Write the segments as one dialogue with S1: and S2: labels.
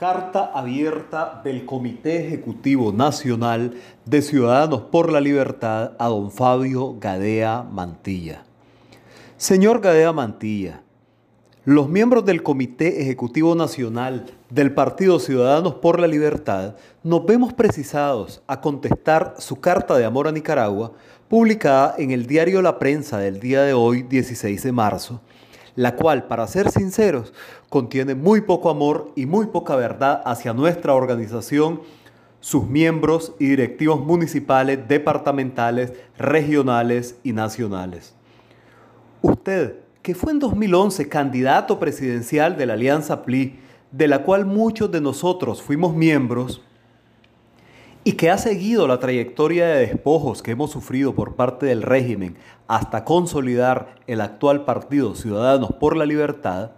S1: Carta abierta del Comité Ejecutivo Nacional de Ciudadanos por la Libertad a don Fabio Gadea Mantilla. Señor Gadea Mantilla, los miembros del Comité Ejecutivo Nacional del Partido Ciudadanos por la Libertad nos vemos precisados a contestar su carta de amor a Nicaragua, publicada en el diario La Prensa del día de hoy, 16 de marzo, la cual, para ser sinceros, contiene muy poco amor y muy poca verdad hacia nuestra organización, sus miembros y directivos municipales, departamentales, regionales y nacionales. Usted, que fue en 2011 candidato presidencial de la Alianza PLI, de la cual muchos de nosotros fuimos miembros, y que ha seguido la trayectoria de despojos que hemos sufrido por parte del régimen hasta consolidar el actual partido Ciudadanos por la Libertad,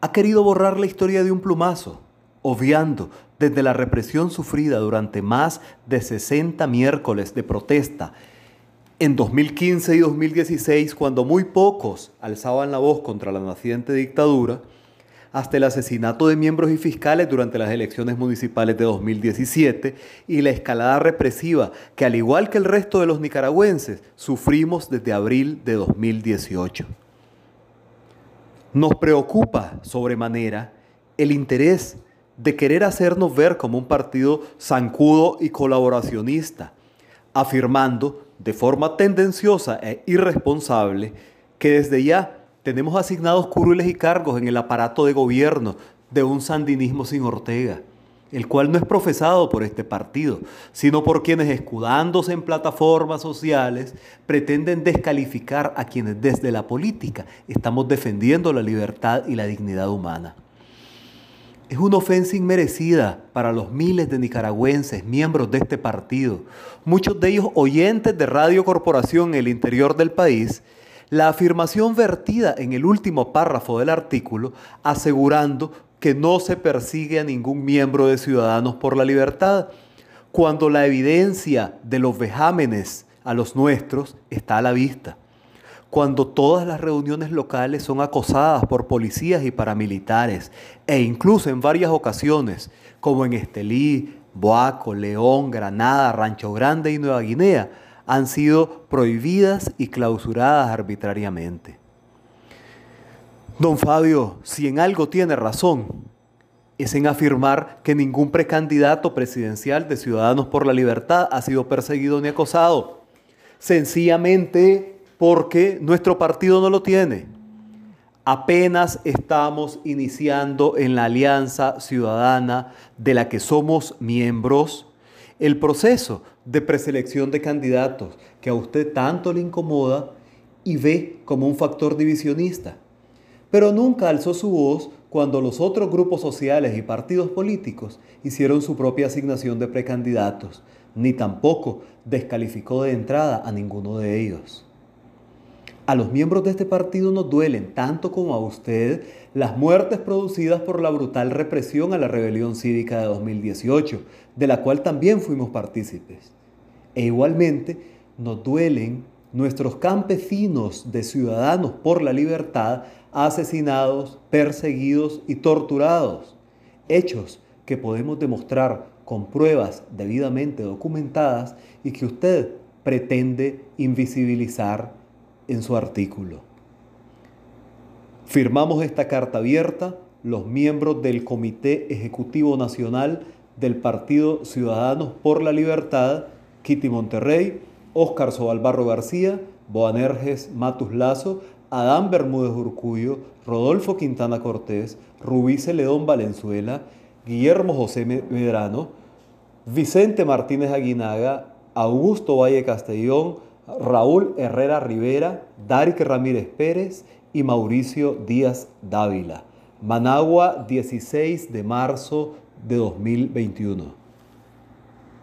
S1: ha querido borrar la historia de un plumazo, obviando desde la represión sufrida durante más de 60 miércoles de protesta en 2015 y 2016, cuando muy pocos alzaban la voz contra la naciente dictadura, hasta el asesinato de miembros y fiscales durante las elecciones municipales de 2017 y la escalada represiva que al igual que el resto de los nicaragüenses sufrimos desde abril de 2018. Nos preocupa sobremanera el interés de querer hacernos ver como un partido zancudo y colaboracionista, afirmando de forma tendenciosa e irresponsable que desde ya tenemos asignados curules y cargos en el aparato de gobierno de un sandinismo sin Ortega, el cual no es profesado por este partido, sino por quienes escudándose en plataformas sociales pretenden descalificar a quienes desde la política estamos defendiendo la libertad y la dignidad humana. Es una ofensa inmerecida para los miles de nicaragüenses, miembros de este partido, muchos de ellos oyentes de Radio Corporación en el interior del país, la afirmación vertida en el último párrafo del artículo asegurando que no se persigue a ningún miembro de Ciudadanos por la Libertad, cuando la evidencia de los vejámenes a los nuestros está a la vista cuando todas las reuniones locales son acosadas por policías y paramilitares, e incluso en varias ocasiones, como en Estelí, Boaco, León, Granada, Rancho Grande y Nueva Guinea, han sido prohibidas y clausuradas arbitrariamente. Don Fabio, si en algo tiene razón, es en afirmar que ningún precandidato presidencial de Ciudadanos por la Libertad ha sido perseguido ni acosado. Sencillamente porque nuestro partido no lo tiene. Apenas estamos iniciando en la Alianza Ciudadana de la que somos miembros el proceso de preselección de candidatos que a usted tanto le incomoda y ve como un factor divisionista. Pero nunca alzó su voz cuando los otros grupos sociales y partidos políticos hicieron su propia asignación de precandidatos, ni tampoco descalificó de entrada a ninguno de ellos. A los miembros de este partido nos duelen, tanto como a usted, las muertes producidas por la brutal represión a la rebelión cívica de 2018, de la cual también fuimos partícipes. E igualmente nos duelen nuestros campesinos de ciudadanos por la libertad asesinados, perseguidos y torturados. Hechos que podemos demostrar con pruebas debidamente documentadas y que usted pretende invisibilizar en su artículo. Firmamos esta carta abierta los miembros del Comité Ejecutivo Nacional del Partido Ciudadanos por la Libertad, Kitty Monterrey, Óscar Sobalbarro García, Boanerges Matus Lazo, Adán Bermúdez Urcuyo, Rodolfo Quintana Cortés, Rubí Celedón Valenzuela, Guillermo José Medrano, Vicente Martínez Aguinaga, Augusto Valle Castellón, Raúl Herrera Rivera, Darik Ramírez Pérez y Mauricio Díaz Dávila. Managua, 16 de marzo de 2021.